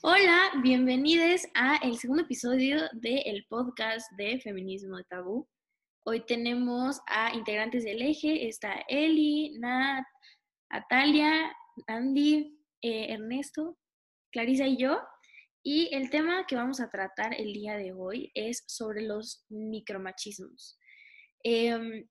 Hola, bienvenidos a el segundo episodio del podcast de Feminismo de Tabú. Hoy tenemos a integrantes del eje, está Eli, Nat, Atalia, Andy, eh, Ernesto, Clarisa y yo. Y el tema que vamos a tratar el día de hoy es sobre los micromachismos. Em,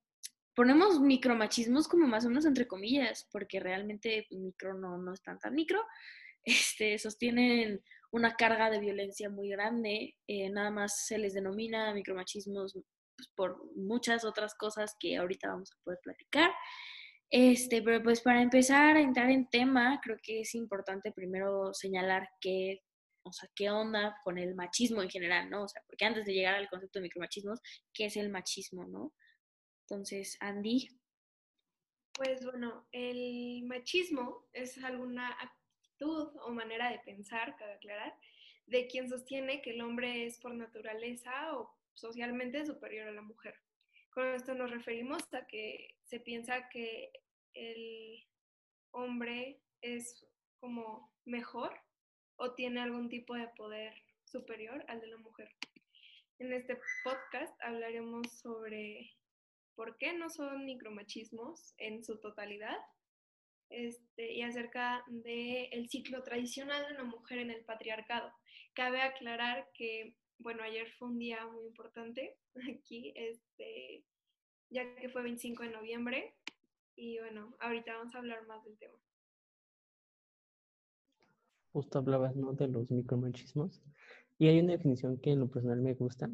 ponemos micromachismos como más o menos entre comillas, porque realmente micro no, no es tan tan micro, este, sostienen una carga de violencia muy grande, eh, nada más se les denomina micromachismos pues, por muchas otras cosas que ahorita vamos a poder platicar. Este, pero pues para empezar a entrar en tema, creo que es importante primero señalar qué, o sea, qué onda con el machismo en general, ¿no? O sea, porque antes de llegar al concepto de micromachismos, ¿qué es el machismo, no? Entonces, Andy. Pues bueno, el machismo es alguna o manera de pensar, cabe aclarar, de quien sostiene que el hombre es por naturaleza o socialmente superior a la mujer. Con esto nos referimos a que se piensa que el hombre es como mejor o tiene algún tipo de poder superior al de la mujer. En este podcast hablaremos sobre por qué no son micromachismos en su totalidad este, y acerca del ciclo tradicional de una mujer en el patriarcado. Cabe aclarar que, bueno, ayer fue un día muy importante aquí, este, ya que fue 25 de noviembre, y bueno, ahorita vamos a hablar más del tema. Justo hablabas, ¿no? De los micromachismos. Y hay una definición que en lo personal me gusta,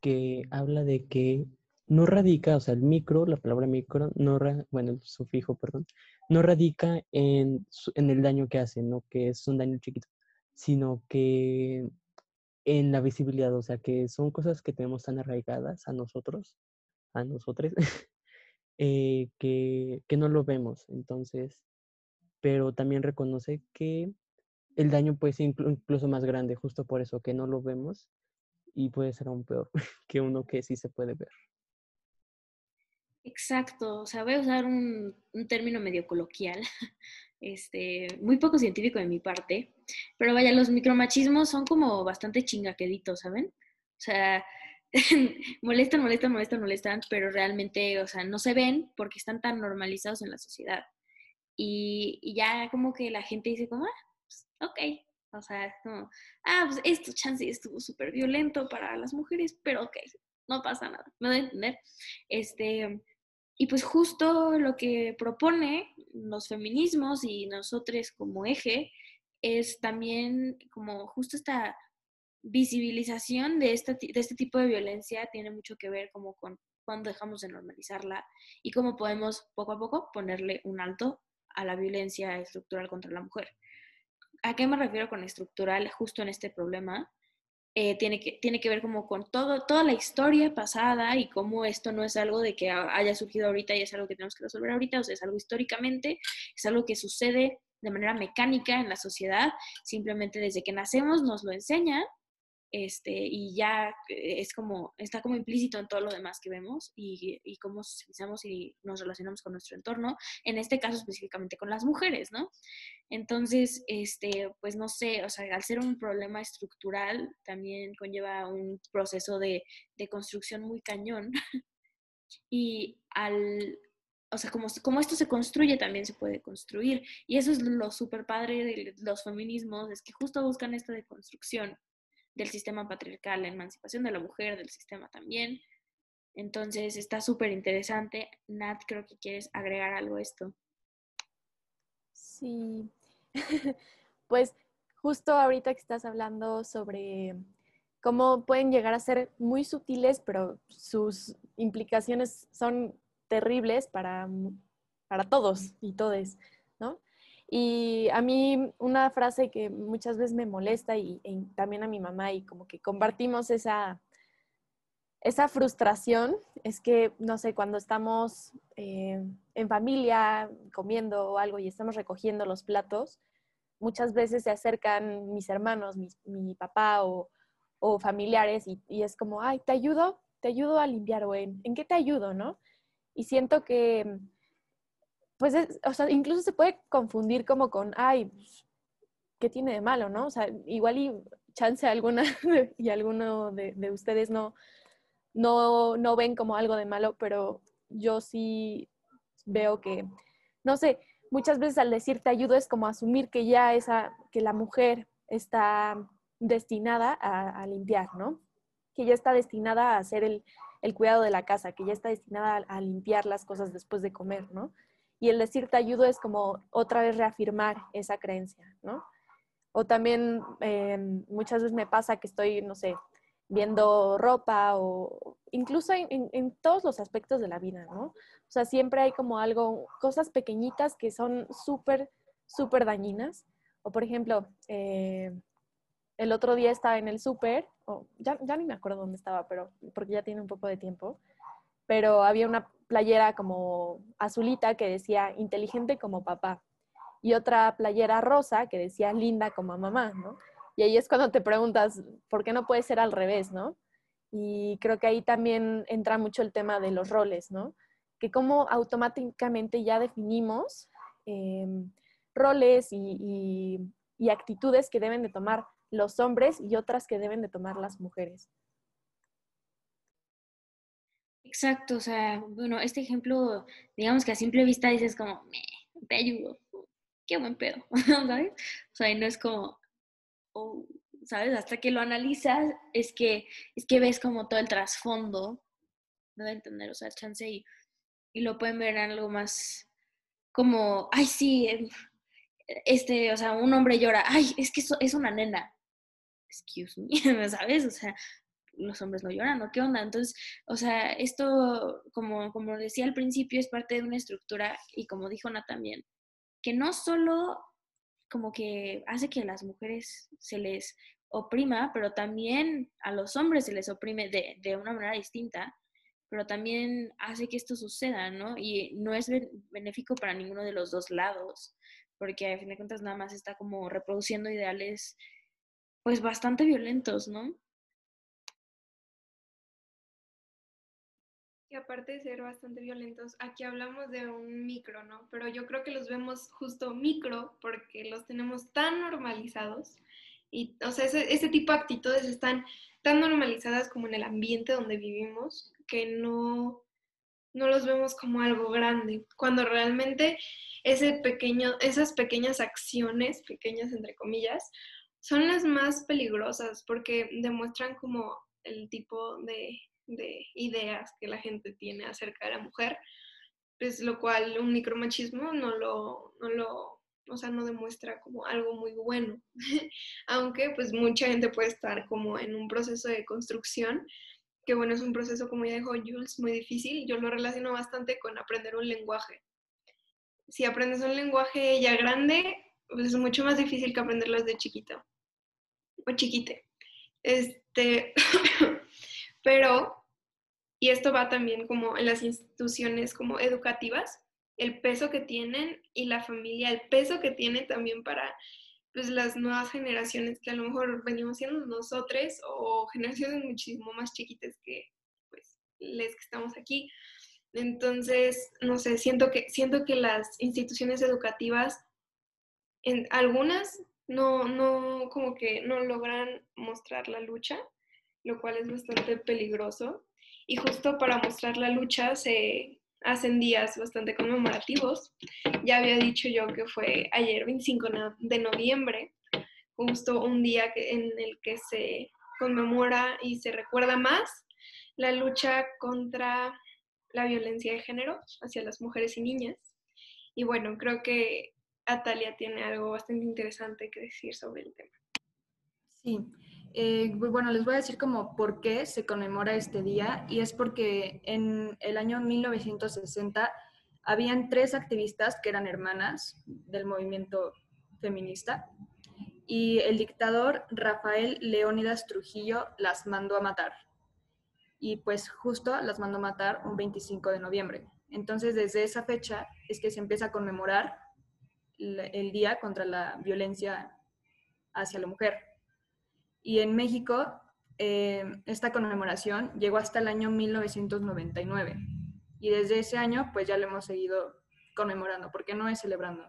que habla de que no radica, o sea, el micro, la palabra micro, no, bueno, el sufijo, perdón, no radica en, en el daño que hace, no que es un daño chiquito, sino que en la visibilidad, o sea, que son cosas que tenemos tan arraigadas a nosotros, a nosotros, eh, que, que no lo vemos. Entonces, pero también reconoce que el daño puede ser incluso más grande, justo por eso que no lo vemos y puede ser aún peor que uno que sí se puede ver. Exacto, o sea, voy a usar un, término medio coloquial, este, muy poco científico de mi parte, pero vaya, los micromachismos son como bastante chingaqueditos, ¿saben? O sea, molestan, molestan, molestan, molestan, pero realmente, o sea, no se ven porque están tan normalizados en la sociedad. Y, ya como que la gente dice como, ah, pues, ok, o sea, como, ah, pues esto chance estuvo súper violento para las mujeres, pero ok, no pasa nada, me voy a entender. Este, y pues justo lo que propone los feminismos y nosotros como eje es también como justo esta visibilización de, esta, de este tipo de violencia tiene mucho que ver como con cuando dejamos de normalizarla y cómo podemos poco a poco ponerle un alto a la violencia estructural contra la mujer. ¿A qué me refiero con estructural justo en este problema? Eh, tiene, que, tiene que ver como con todo, toda la historia pasada y cómo esto no es algo de que haya surgido ahorita y es algo que tenemos que resolver ahorita, o sea, es algo históricamente, es algo que sucede de manera mecánica en la sociedad, simplemente desde que nacemos nos lo enseñan este, y ya eh, es como, está como implícito en todo lo demás que vemos y, y cómo socializamos y nos relacionamos con nuestro entorno, en este caso específicamente con las mujeres, ¿no? Entonces, este, pues no sé, o sea, al ser un problema estructural, también conlleva un proceso de, de construcción muy cañón. y al, o sea, como, como, esto se construye, también se puede construir. Y eso es lo súper padre de los feminismos, es que justo buscan esta deconstrucción del sistema patriarcal, la emancipación de la mujer, del sistema también. Entonces está súper interesante. Nat, creo que quieres agregar algo a esto. Sí, pues justo ahorita que estás hablando sobre cómo pueden llegar a ser muy sutiles, pero sus implicaciones son terribles para, para todos y todes. Y a mí una frase que muchas veces me molesta y, también a mi mamá y como que compartimos esa, esa frustración es que, no sé, cuando estamos eh, en familia comiendo o algo y estamos recogiendo los platos, muchas veces se acercan mis hermanos, mi, papá o, familiares y, y, es como, ay, ¿te ayudo? te ayudo a limpiar o en, ¿en qué te ayudo, no? Y siento que, pues, o sea, incluso se puede confundir como con, ay, ¿qué tiene de malo, no? O sea, igual y chance alguna y alguno de, de ustedes no, no, no ven como algo de malo, pero yo sí veo que, no sé, muchas veces al decir te ayudo es como asumir que ya esa, que la mujer está destinada a, limpiar, ¿no? Que ya está destinada a hacer el, cuidado de la casa, que ya está destinada a, limpiar las cosas después de comer, ¿no? Y el decir te ayudo es como otra vez reafirmar esa creencia, ¿no? O también eh, muchas veces me pasa que estoy, no sé, viendo ropa o incluso en, todos los aspectos de la vida, ¿no? O sea, siempre hay como algo, cosas pequeñitas que son súper, súper dañinas. O por ejemplo, eh, el otro día estaba en el súper, ya, ya ni me acuerdo dónde estaba, pero porque ya tiene un poco de tiempo, pero había una playera como azulita que decía inteligente como papá y otra playera rosa que decía linda como mamá, ¿no? Y ahí es cuando te preguntas, ¿por qué no puede ser al revés, no? Y creo que ahí también entra mucho el tema de los roles, ¿no? Que como automáticamente ya definimos em, roles y, y actitudes que deben de tomar los hombres y otras que deben de tomar las mujeres. Exacto, o sea, bueno, este ejemplo, digamos que a simple vista dices como, te ayudo, qué buen pedo, ¿sabes? O sea, no es como, o, ¿sabes? Hasta que lo analizas, es que, es que ves como todo el trasfondo, no de entender, o sea, chance y, y lo pueden ver en algo más como, ay, sí, em, este, o sea, un hombre llora, ay, es que es una nena, excuse me, ¿sabes? O sea, los hombres no lloran, ¿no? ¿Qué onda? Entonces, o sea, esto, como, como decía al principio, es parte de una estructura y como dijo Ana también, que no solo como que hace que a las mujeres se les oprima, pero también a los hombres se les oprime de, de una manera distinta, pero también hace que esto suceda, ¿no? Y no es benéfico para ninguno de los dos lados, porque a fin de cuentas nada más está como reproduciendo ideales pues bastante violentos, ¿no? Aparte de ser bastante violentos, aquí hablamos de un micro, ¿no? Pero yo creo que los vemos justo micro porque los tenemos tan normalizados y, o sea, ese, ese tipo de actitudes están tan normalizadas como en el ambiente donde vivimos que no, no los vemos como algo grande, cuando realmente ese pequeño, esas pequeñas acciones, pequeñas entre comillas, son las más peligrosas porque demuestran como el tipo de, ideas que la gente tiene acerca de la mujer, pues lo cual un micromachismo no lo, no lo, o sea, no demuestra como algo muy bueno, aunque pues mucha gente puede estar como en un proceso de construcción, que bueno, es un proceso como ya dijo Jules, muy difícil, yo lo relaciono bastante con aprender un lenguaje. Si aprendes un lenguaje ya grande, pues es mucho más difícil que aprenderlo desde chiquito o chiquite. Este, pero, y esto va también como en las instituciones como educativas, el peso que tienen y la familia, el peso que tiene también para pues, las nuevas generaciones que a lo mejor venimos siendo nosotros o generaciones muchísimo más chiquitas que pues les que estamos aquí. Entonces, no sé, siento que, siento que las instituciones educativas, en algunas no, no, como que no logran mostrar la lucha, lo cual es bastante peligroso. Y justo para mostrar la lucha se hacen días bastante conmemorativos. Ya había dicho yo que fue ayer 25 de noviembre, justo un día en el que se conmemora y se recuerda más la lucha contra la violencia de género hacia las mujeres y niñas. Y bueno, creo que Atalia tiene algo bastante interesante que decir sobre el tema. Sí, eh, bueno, les voy a decir como por qué se conmemora este día y es porque en el año 1960 habían tres activistas que eran hermanas del movimiento feminista y el dictador Rafael Leónidas Trujillo las mandó a matar. Y pues justo las mandó a matar un 25 de noviembre. Entonces desde esa fecha es que se empieza a conmemorar el Día contra la Violencia hacia la Mujer. Y en México eh, esta conmemoración llegó hasta el año 1999 y desde ese año pues ya lo hemos seguido conmemorando, porque no es celebrando.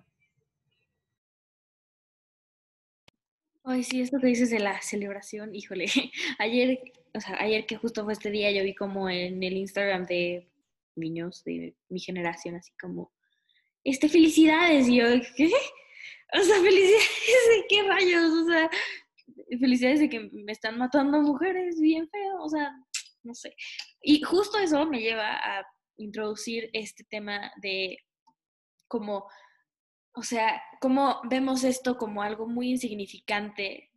Ay, sí, esto que dices de la celebración, híjole, ayer, o sea, ayer que justo fue este día, yo vi como en el Instagram de niños de mi generación, así como, este, felicidades, y yo, ¿qué? O sea, felicidades de qué rayos, o sea, felicidades de que me están matando mujeres bien feo, o sea, no sé. Y justo eso me lleva a introducir este tema de como, o sea, cómo vemos esto como algo muy insignificante,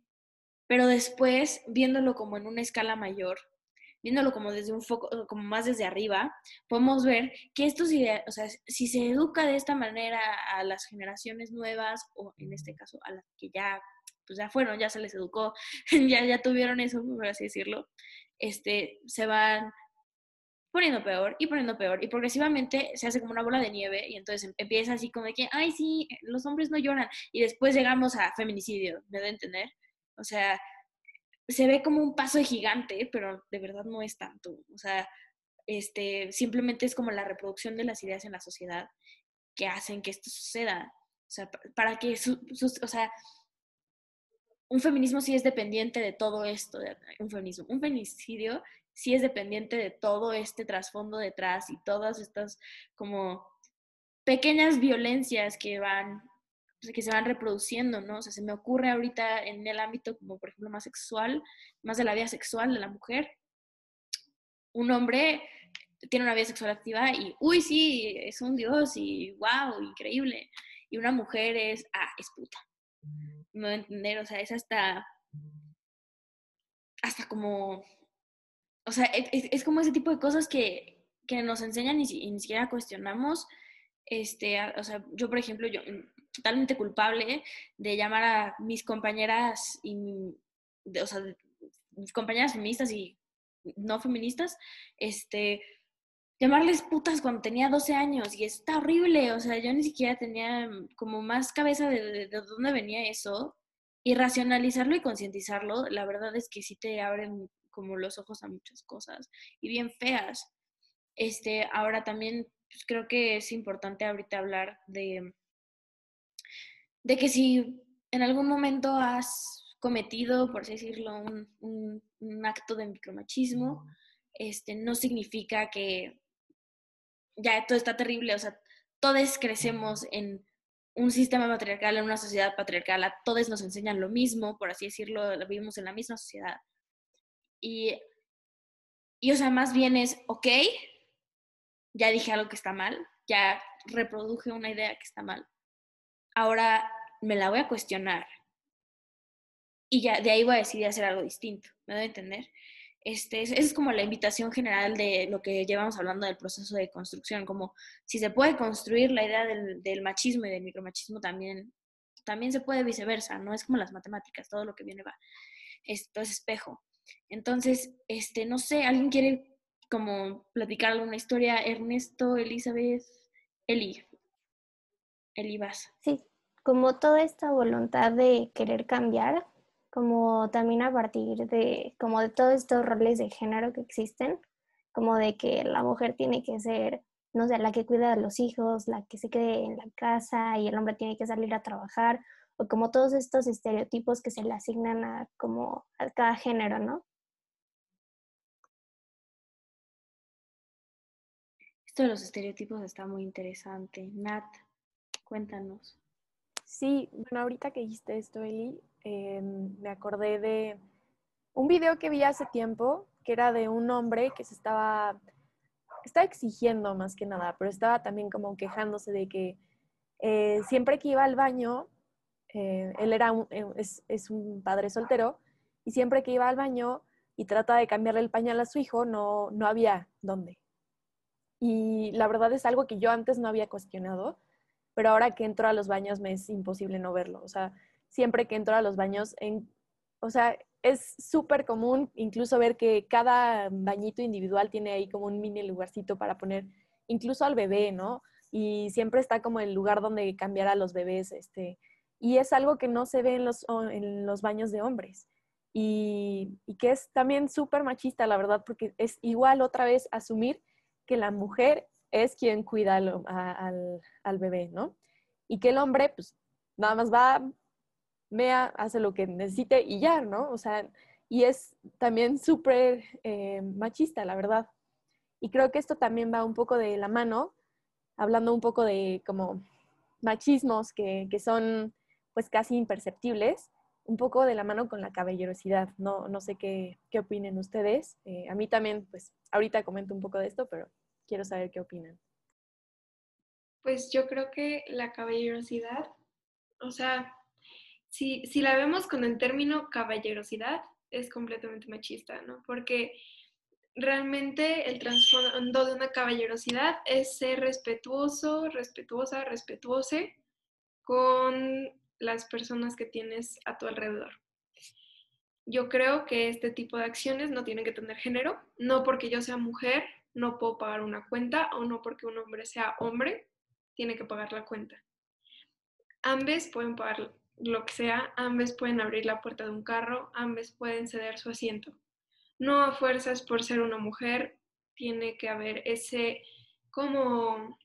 pero después viéndolo como en una escala mayor, viéndolo como desde un foco, como más desde arriba, podemos ver que esto, si, o sea, si se educa de esta manera a las generaciones nuevas, o en este caso a las que ya, pues ya fueron, ya se les educó, ya, ya tuvieron eso, por así decirlo, este, se van poniendo peor y poniendo peor y progresivamente se hace como una bola de nieve y entonces em, empieza así como de que, ay, sí, los hombres no lloran y después llegamos a feminicidio, ¿me da a entender? O sea, se ve como un paso gigante, pero de verdad no es tanto. O sea, este, simplemente es como la reproducción de las ideas en la sociedad que hacen que esto suceda. O sea, para que, o sea, un feminismo sí es dependiente de todo esto, un feminismo, un feminicidio sí es dependiente de todo este trasfondo detrás y todas estas como pequeñas violencias que van que se van reproduciendo, ¿no? O sea, se me ocurre ahorita en el ámbito como por ejemplo más sexual, más de la vida sexual de la mujer. Un hombre tiene una vida sexual activa y, uy, sí, es un dios y, wow, increíble. Y una mujer es, ah, es puta. No entender, o sea, es hasta, hasta como o sea, es, como ese tipo de cosas que, que nos enseñan y, ni siquiera cuestionamos. Este, o sea, yo, por ejemplo, yo mm, totalmente culpable de llamar a mis compañeras y, o sea, mis compañeras feministas y no feministas, este, llamarles putas cuando tenía 12 años y está horrible, o sea, yo ni siquiera tenía como más cabeza de, de, de dónde venía eso y racionalizarlo y concientizarlo, la verdad es que sí te abre como los ojos a muchas cosas y bien feas. Este, ahora también pues, creo que es importante ahorita hablar de, de que si en algún momento has cometido, por así decirlo, un, un, acto de micromachismo, este, no significa que ya todo está terrible, o sea, todos crecemos en un sistema patriarcal, en una sociedad patriarcal, todos nos enseñan lo mismo, por así decirlo, vivimos en la misma sociedad. Y, y, o sea, más bien es, ok, ya dije algo que está mal, ya reproduje una idea que está mal. Ahora me la voy a cuestionar. Y ya de ahí voy a decidir hacer algo distinto. ¿Me doy a entender? Este, esa es como la invitación general de lo que llevamos hablando del proceso de construcción, como si se puede construir la idea del, machismo y del micromachismo también, también se puede viceversa, no es como las matemáticas, todo lo que viene va. Esto es espejo. Entonces, este, no sé, ¿alguien quiere como platicar alguna historia? Ernesto, Elizabeth, Eli. Eli, vas. Sí, como toda esta voluntad de querer cambiar, como también a partir de, como de todos estos roles de género que existen, como de que la mujer tiene que ser, no sé, la que cuida a los hijos, la que se quede en la casa y el hombre tiene que salir a trabajar, o como todos estos estereotipos que se le asignan a como a cada género, ¿no? Esto de los estereotipos está muy interesante. Nat, cuéntanos. Sí, bueno, ahorita que dijiste esto, Eli, em, me acordé de un video que vi hace tiempo, que era de un hombre que se estaba, estaba exigiendo más que nada, pero estaba también como quejándose de que eh, siempre que iba al baño eh, él era eh, es, un padre soltero y siempre que iba al baño y trata de cambiarle el pañal a su hijo, no, no había dónde. Y la verdad es algo que yo antes no había cuestionado, pero ahora que entro a los baños me es imposible no verlo. O sea, siempre que entro a los baños, en, o sea, es súper común incluso ver que cada bañito individual tiene ahí como un mini lugarcito para poner incluso al bebé, ¿no? Y siempre está como el lugar donde cambiar a los bebés, este, y es algo que no se ve en los, en los baños de hombres. y, y que es también súper machista, la verdad, porque es igual otra vez asumir que la mujer es quien cuida al, al, bebé, ¿no? Y que el hombre, pues, nada más va, mea, hace lo que necesite y ya, ¿no? O sea, y es también súper eh, machista, la verdad. Y creo que esto también va un poco de la mano, hablando un poco de como machismos que, que son pues casi imperceptibles, un poco de la mano con la caballerosidad. No, no sé qué, qué opinen ustedes. Eh, a mí también, pues ahorita comento un poco de esto, pero quiero saber qué opinan. Pues yo creo que la caballerosidad, o sea, si, si la vemos con el término caballerosidad, es completamente machista, ¿no? Porque realmente el trasfondo de una caballerosidad es ser respetuoso, respetuosa, respetuose con las personas que tienes a tu alrededor. Yo creo que este tipo de acciones no tienen que tener género, no porque yo sea mujer no puedo pagar una cuenta o no porque un hombre sea hombre tiene que pagar la cuenta. Ambos pueden pagar lo que sea, ambos pueden abrir la puerta de un carro, ambos pueden ceder su asiento. No a fuerzas por ser una mujer, tiene que haber ese como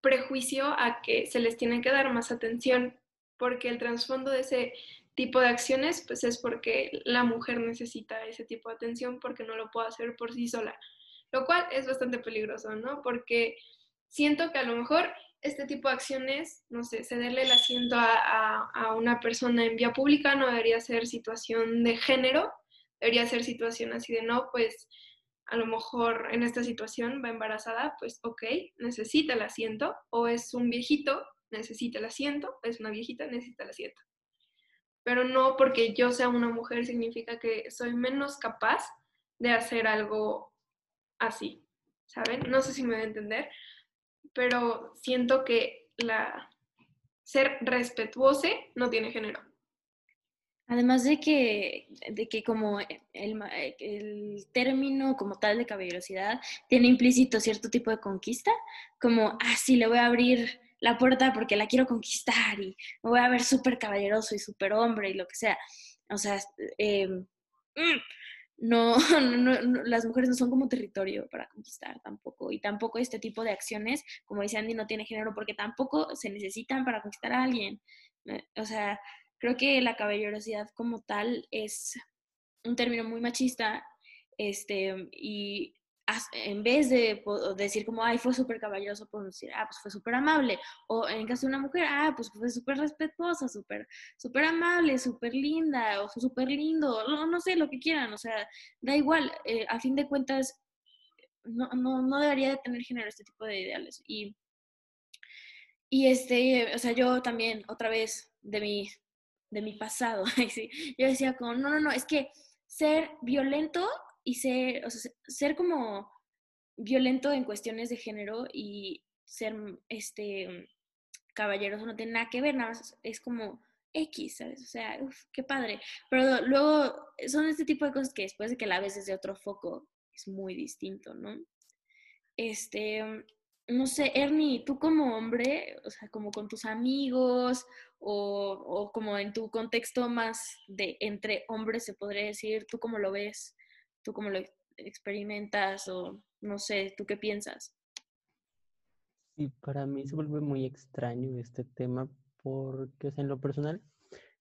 prejuicio a que se les tiene que dar más atención, porque el trasfondo de ese tipo de acciones, pues es porque la mujer necesita ese tipo de atención porque no lo puede hacer por sí sola, lo cual es bastante peligroso, ¿no? Porque siento que a lo mejor este tipo de acciones, no sé, cederle el asiento a, a, una persona en vía pública no debería ser situación de género, debería ser situación así de no, pues a lo mejor en esta situación va embarazada, pues ok, necesita el asiento, o es un viejito, necesita el asiento, es una viejita, necesita el asiento. Pero no porque yo sea una mujer significa que soy menos capaz de hacer algo así, ¿saben? No sé si me voy a entender, pero siento que la ser respetuoso no tiene género. Además de que, de que como el, término como tal de caballerosidad tiene implícito cierto tipo de conquista, como, ah, sí, le voy a abrir la puerta porque la quiero conquistar y me voy a ver súper caballeroso y súper hombre y lo que sea. O sea, eh, no, no, no, las mujeres no son como territorio para conquistar tampoco. Y tampoco este tipo de acciones, como dice Andy, no tiene género porque tampoco se necesitan para conquistar a alguien. O sea, creo que la caballerosidad como tal es un término muy machista este, y en vez de decir como, ay, fue súper caballeroso, podemos decir, ah, pues fue súper amable. O en caso de una mujer, ah, pues fue súper respetuosa, súper súper amable, súper linda, o súper lindo, no, no, sé, lo que quieran, o sea, da igual, eh, a fin de cuentas, no, no, no debería de tener género este tipo de ideales. Y, y este, o sea, yo también, otra vez, de mi, de mi pasado, yo decía como, no, no, no, es que ser violento y ser, o sea, ser como violento en cuestiones de género y ser este caballeroso no tiene nada que ver, nada más es como X, ¿sabes? O sea, uf, qué padre. Pero luego son este tipo de cosas que después de que la ves desde otro foco es muy distinto, ¿no? Este, no sé, Ernie, tú como hombre, o sea, como con tus amigos o, o como en tu contexto más de entre hombres, se podría decir, ¿tú cómo lo ves? ¿Tú cómo lo experimentas o no sé, tú qué piensas? Sí, para mí se vuelve muy extraño este tema porque, o sea, en lo personal,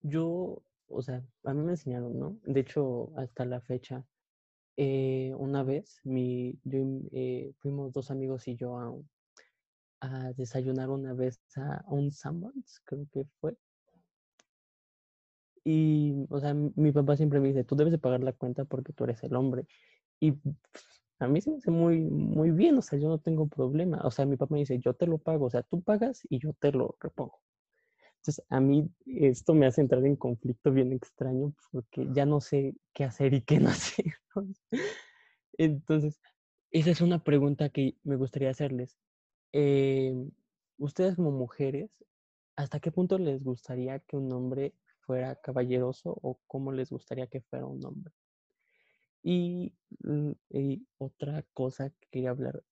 yo, o sea, a mí me enseñaron, ¿no? De hecho, hasta la fecha, eh, una vez, mi, yo, eh, fuimos dos amigos y yo a, a desayunar una vez a un Sanborns, creo que fue, y, o sea, mi papá siempre me dice, tú debes de pagar la cuenta porque tú eres el hombre. Y a mí se me hace muy, muy bien, o sea, yo no tengo problema. O sea, mi papá me dice, yo te lo pago, o sea, tú pagas y yo te lo repongo. Entonces, a mí esto me hace entrar en conflicto bien extraño porque ya no sé qué hacer y qué no hacer. Entonces, esa es una pregunta que me gustaría hacerles. Eh, ustedes como mujeres, ¿hasta qué punto les gustaría que un hombre fuera caballeroso o cómo les gustaría que fuera un hombre. Y, mm, otra cosa que quería hablar,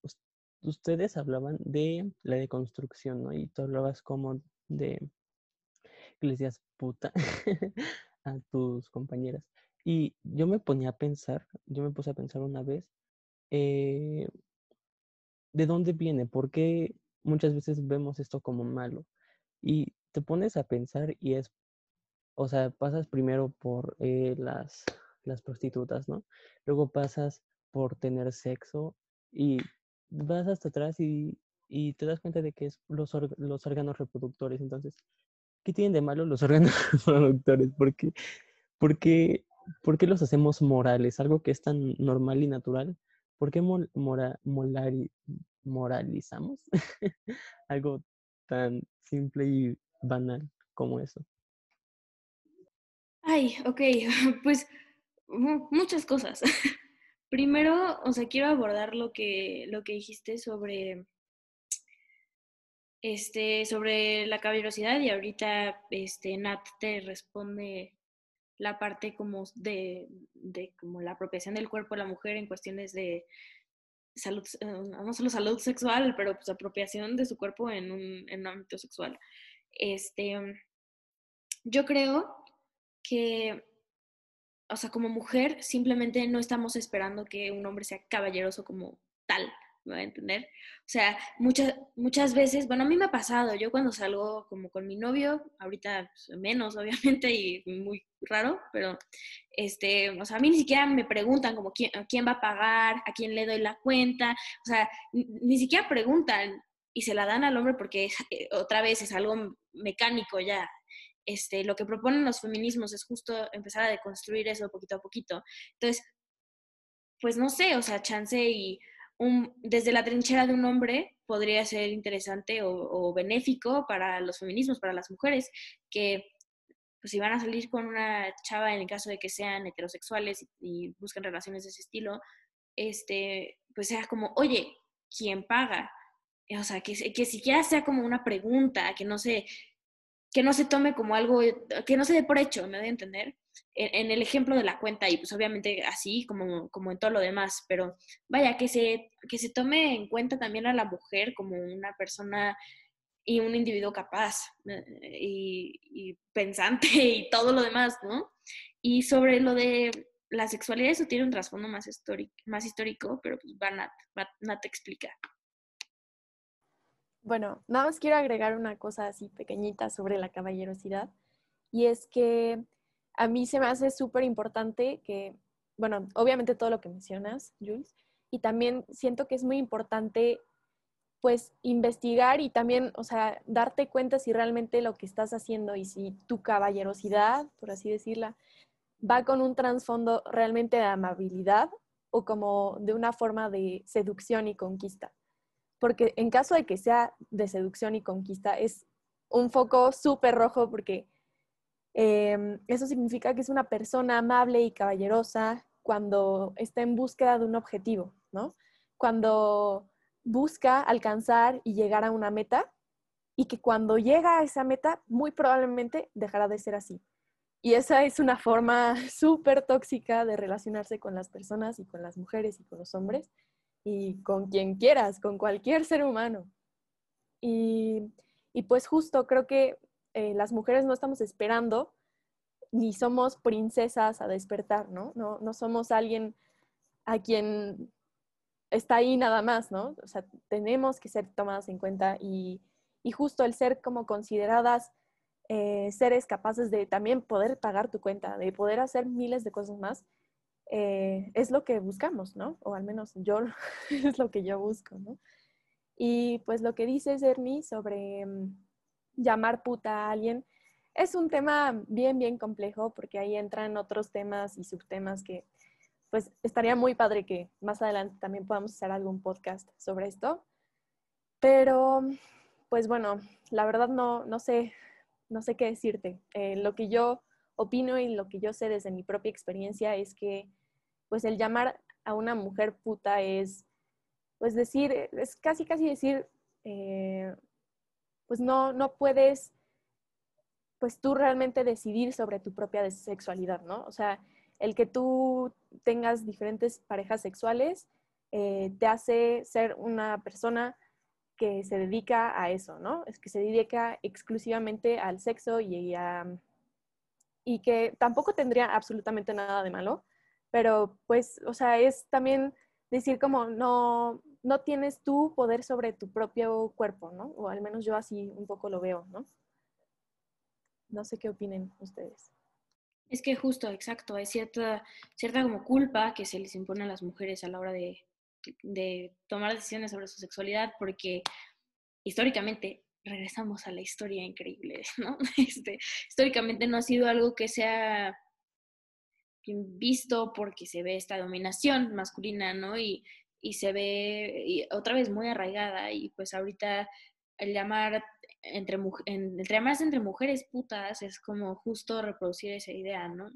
ustedes hablaban de la deconstrucción, ¿no? Y tú hablabas como de que le decías puta a tus compañeras. Y yo me ponía a pensar, yo me puse a pensar una vez, eh, ¿de dónde viene? ¿Por qué muchas veces vemos esto como malo? Y te pones a pensar y es, o sea, pasas primero por eh, las, las prostitutas, ¿no? Luego pasas por tener sexo y vas hasta atrás y, y te das cuenta de que es los, los órganos reproductores. Entonces, ¿qué tienen de malo los órganos reproductores? ¿Por qué, por los hacemos morales? Algo que es tan normal y natural. ¿Por qué mora- moralizamos? Algo tan simple y banal como eso. Ay, ok, pues mu- muchas cosas. Primero, o sea, quiero abordar lo que, lo que dijiste sobre, este, sobre la caballerosidad y ahorita este, Nat te responde la parte como de, de como la apropiación del cuerpo de la mujer en cuestiones de salud, eh, no solo salud sexual, pero pues apropiación de su cuerpo en un, en un ámbito sexual. Este, yo creo que, o sea, como mujer, simplemente no estamos esperando que un hombre sea caballeroso como tal, ¿me va a entender? O sea, muchas, muchas veces, bueno, a mí me ha pasado, yo cuando salgo como con mi novio, ahorita pues, menos, obviamente, y muy raro, pero, este, o sea, a mí ni siquiera me preguntan como quién, quién va a pagar, a quién le doy la cuenta, o sea, ni, ni siquiera preguntan y se la dan al hombre porque eh, otra vez es algo mecánico ya, este, lo que proponen los feminismos es justo empezar a deconstruir eso poquito a poquito. Entonces, pues no sé, o sea, chance y desde la trinchera de un hombre podría ser interesante o, benéfico para los feminismos, para las mujeres, que pues si van a salir con una chava en el caso de que sean heterosexuales y, y busquen relaciones de ese estilo, este, pues sea como, oye, ¿quién paga? O sea, que, que siquiera sea como una pregunta, que no se, que no se tome como algo, que no se dé por hecho, me doy a entender. En, el ejemplo de la cuenta, y pues obviamente así como, como en todo lo demás, pero vaya, que se, que se tome en cuenta también a la mujer como una persona y un individuo capaz y, y pensante y todo lo demás, ¿no? Y sobre lo de la sexualidad, eso tiene un trasfondo más histórico, más histórico pero pues va Nat, va, Nat explica. Bueno, nada más quiero agregar una cosa así pequeñita sobre la caballerosidad y es que a mí se me hace súper importante que, bueno, obviamente todo lo que mencionas, Jules, y también siento que es muy importante pues investigar y también, o sea, darte cuenta si realmente lo que estás haciendo y si tu caballerosidad, por así decirla, va con un trasfondo realmente de amabilidad o como de una forma de seducción y conquista porque en caso de que sea de seducción y conquista, es un foco súper rojo porque eh, eso significa que es una persona amable y caballerosa cuando está en búsqueda de un objetivo, ¿no? Cuando busca alcanzar y llegar a una meta y que cuando llega a esa meta muy probablemente dejará de ser así. Y esa es una forma súper tóxica de relacionarse con las personas y con las mujeres y con los hombres y con quien quieras, con cualquier ser humano. Y, y pues justo creo que eh, las mujeres no estamos esperando ni somos princesas a despertar, ¿no? ¿no? No somos alguien a quien está ahí nada más, ¿no? O sea, tenemos que ser tomadas en cuenta y, y justo el ser como consideradas eh, seres capaces de también poder pagar tu cuenta, de poder hacer miles de cosas más, eh, es lo que buscamos, ¿no? O al menos yo es lo que yo busco, ¿no? Y pues lo que dices, Ermi, sobre um, llamar puta a alguien, es un tema bien, bien complejo porque ahí entran otros temas y subtemas que pues estaría muy padre que más adelante también podamos hacer algún podcast sobre esto. Pero pues bueno, la verdad no, no sé, no sé qué decirte. Eh, lo que yo opino y lo que yo sé desde mi propia experiencia es que pues el llamar a una mujer puta es, pues decir, es casi, casi decir, eh, pues no, no puedes, pues tú realmente decidir sobre tu propia sexualidad, ¿no? O sea, el que tú tengas diferentes parejas sexuales eh, te hace ser una persona que se dedica a eso, ¿no? Es que se dedica exclusivamente al sexo y a, y que tampoco tendría absolutamente nada de malo, pero pues, o sea, es también decir como no, no tienes tú poder sobre tu propio cuerpo, ¿no? O al menos yo así un poco lo veo, ¿no? No sé qué opinen ustedes. Es que justo, exacto, hay cierta, cierta como culpa que se les impone a las mujeres a la hora de, de tomar decisiones sobre su sexualidad, porque históricamente regresamos a la historia increíble, ¿no? Este, históricamente no ha sido algo que sea visto porque se ve esta dominación masculina, ¿no? Y, y se ve otra vez muy arraigada y pues ahorita el llamar entre, llamarse entre mujeres putas es como justo reproducir esa idea, ¿no?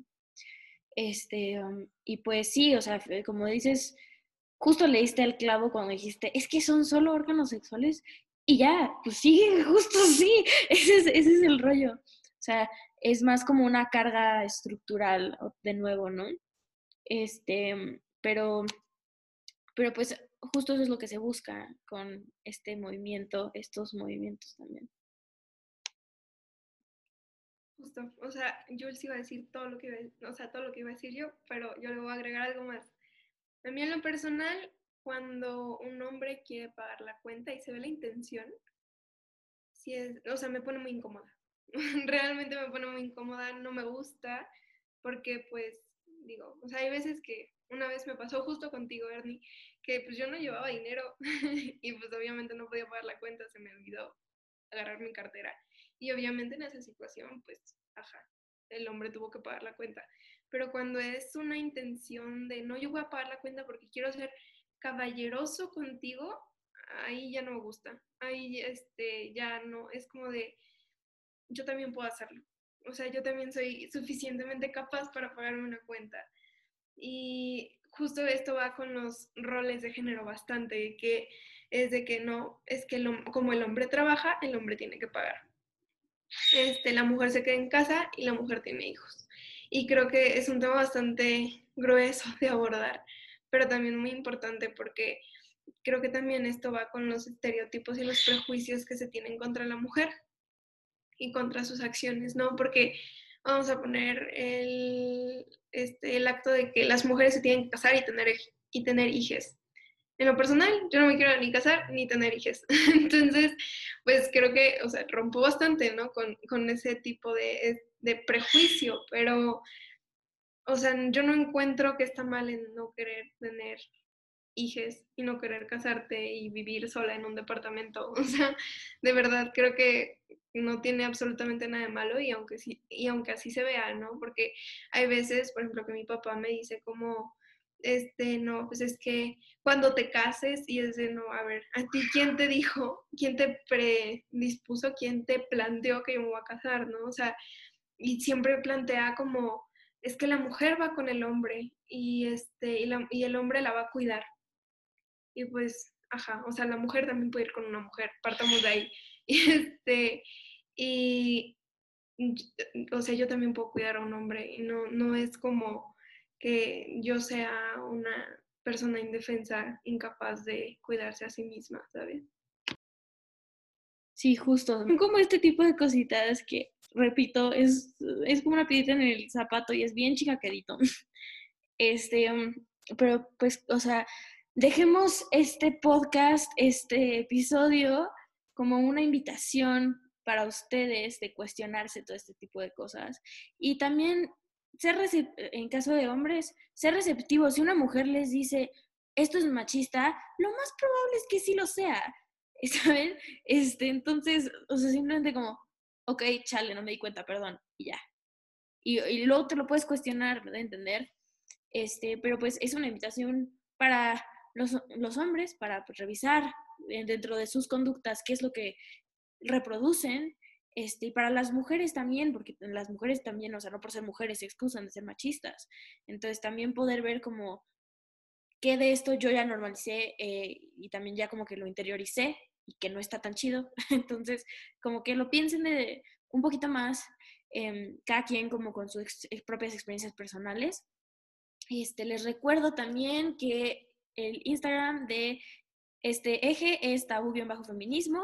Este, um, y pues sí, o sea, como dices, justo leíste el clavo cuando dijiste, es que son solo órganos sexuales y ya, pues sí, justo sí, ese es, ese es el rollo. O sea, es más como una carga estructural de nuevo, ¿no? Este, pero, pero pues justo eso es lo que se busca con este movimiento, estos movimientos también. Justo, o sea, yo les iba a decir todo lo que iba, o sea, todo lo que iba a decir yo, pero yo le voy a agregar algo más. A mí en lo personal, cuando un hombre quiere pagar la cuenta y se ve la intención, sí es, o sea, me pone muy incómoda. Realmente me pone muy incómoda, no me gusta, porque pues digo, o sea, hay veces que una vez me pasó justo contigo, Ernie, que pues yo no llevaba dinero y pues obviamente no podía pagar la cuenta, se me olvidó agarrar mi cartera. Y obviamente en esa situación, pues, ajá, el hombre tuvo que pagar la cuenta. Pero cuando es una intención de, no, yo voy a pagar la cuenta porque quiero ser caballeroso contigo, ahí ya no me gusta. Ahí este, ya no, es como de, yo también puedo hacerlo. O sea, yo también soy suficientemente capaz para pagarme una cuenta. Y justo esto va con los roles de género bastante, que es de que no, es que como el hombre trabaja, el hombre tiene que pagar. Este, la mujer se queda en casa y la mujer tiene hijos. Y creo que es un tema bastante grueso de abordar, pero también muy importante porque creo que también esto va con los estereotipos y los prejuicios que se tienen contra la mujer y contra sus acciones, ¿no? Porque vamos a poner el, este, el acto de que las mujeres se tienen que casar y tener, y tener hijos. En lo personal, yo no me quiero ni casar ni tener hijos. Entonces, pues creo que, o sea, rompo bastante, ¿no? Con, con ese tipo de, de prejuicio, pero, o sea, yo no encuentro que está mal en no querer tener hijos y no querer casarte y vivir sola en un departamento. O sea, de verdad creo que no tiene absolutamente nada de malo y aunque, sí, y aunque así se vea, ¿no? Porque hay veces, por ejemplo, que mi papá me dice como, este, no, pues es que cuando te cases y es de, no, a ver, ¿a ti quién te dijo, quién te predispuso, quién te planteó que yo me voy a casar, ¿no? O sea, y siempre plantea como, es que la mujer va con el hombre y, este, y, y el hombre la va a cuidar. Y pues, ajá, o sea, la mujer también puede ir con una mujer, partamos de ahí. Y, este, y, o sea, yo también puedo cuidar a un hombre y no, no es como que yo sea una persona indefensa, incapaz de cuidarse a sí misma, ¿sabes? Sí, justo. Como este tipo de cositas que, repito, es, es como una piedrita en el zapato y es bien chicaquedito. Este, um, pero pues, o sea, dejemos este podcast, este episodio, como una invitación para ustedes de cuestionarse todo este tipo de cosas. Y también ser en caso de hombres, ser receptivos. Si una mujer les dice, esto es machista, lo más probable es que sí lo sea. ¿Saben? Este, entonces, o sea, simplemente como, ok, chale, no me di cuenta, perdón, y ya. Y, y luego te lo puedes cuestionar, de entender. Este, pero pues es una invitación para los, los hombres, para pues, revisar dentro de sus conductas qué es lo que reproducen, este, y para las mujeres también, porque las mujeres también, o sea, no por ser mujeres se excusan de ser machistas. Entonces también poder ver como qué de esto yo ya normalicé eh, y también ya como que lo interioricé y que no está tan chido. Entonces, como que lo piensen de un poquito más, eh, cada quien como con sus propias experiencias personales. Este, les recuerdo también que el Instagram de este eje es tabú-feminismo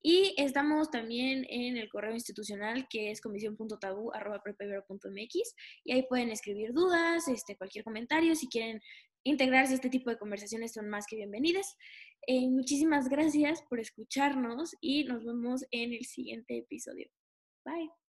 Y estamos también en el correo institucional que es comisión.tabú.mx y ahí pueden escribir dudas, este, cualquier comentario, si quieren integrarse a este tipo de conversaciones son más que bienvenidas. Eh, muchísimas gracias por escucharnos y nos vemos en el siguiente episodio. Bye.